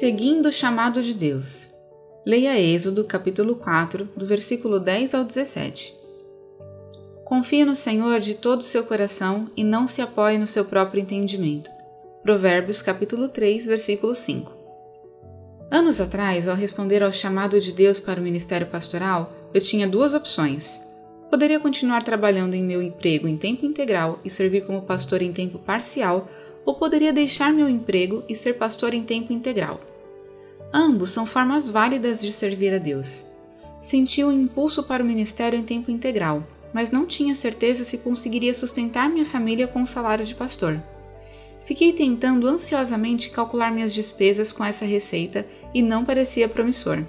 Seguindo o chamado de Deus. Leia Êxodo, capítulo 4, do versículo 10 ao 17. Confie no Senhor de todo o seu coração e não se apoie no seu próprio entendimento. Provérbios, capítulo 3, versículo 5. Anos atrás, ao responder ao chamado de Deus para o ministério pastoral, eu tinha duas opções. Poderia continuar trabalhando em meu emprego em tempo integral e servir como pastor em tempo parcial, ou poderia deixar meu emprego e ser pastor em tempo integral. Ambos são formas válidas de servir a Deus. Senti um impulso para o ministério em tempo integral, mas não tinha certeza se conseguiria sustentar minha família com o salário de pastor. Fiquei tentando ansiosamente calcular minhas despesas com essa receita e não parecia promissor.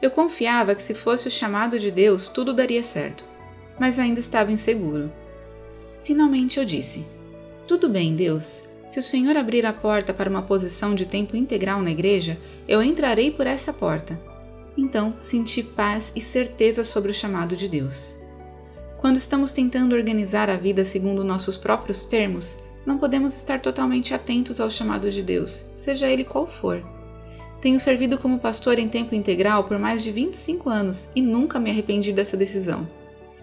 Eu confiava que se fosse o chamado de Deus, tudo daria certo mas ainda estava inseguro. Finalmente eu disse: Tudo bem, Deus. Se o Senhor abrir a porta para uma posição de tempo integral na igreja, eu entrarei por essa porta. Então senti paz e certeza sobre o chamado de Deus. Quando estamos tentando organizar a vida segundo nossos próprios termos, não podemos estar totalmente atentos ao chamado de Deus, seja ele qual for. Tenho servido como pastor em tempo integral por mais de 25 anos e nunca me arrependi dessa decisão.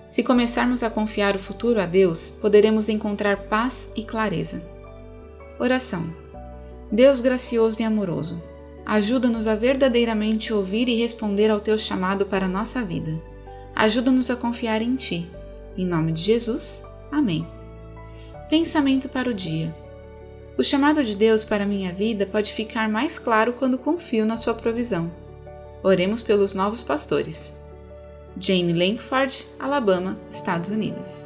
Se começarmos a confiar o futuro a Deus, poderemos encontrar paz e clareza. Oração. Deus gracioso e amoroso, ajuda-nos a verdadeiramente ouvir e responder ao teu chamado para a nossa vida. Ajuda-nos a confiar em ti. Em nome de Jesus. Amém. Pensamento para o dia. O chamado de Deus para minha vida pode ficar mais claro quando confio na sua provisão. Oremos pelos novos pastores. Jane Lankford, Alabama, Estados Unidos.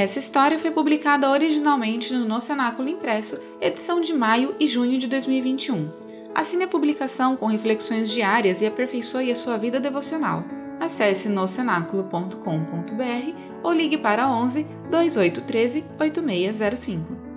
Essa história foi publicada originalmente no No Cenáculo Impresso, edição de maio e junho de 2021. Assine a publicação com reflexões diárias e aperfeiçoe a sua vida devocional. Acesse nocenáculo.com.br ou ligue para 11 2813 8605.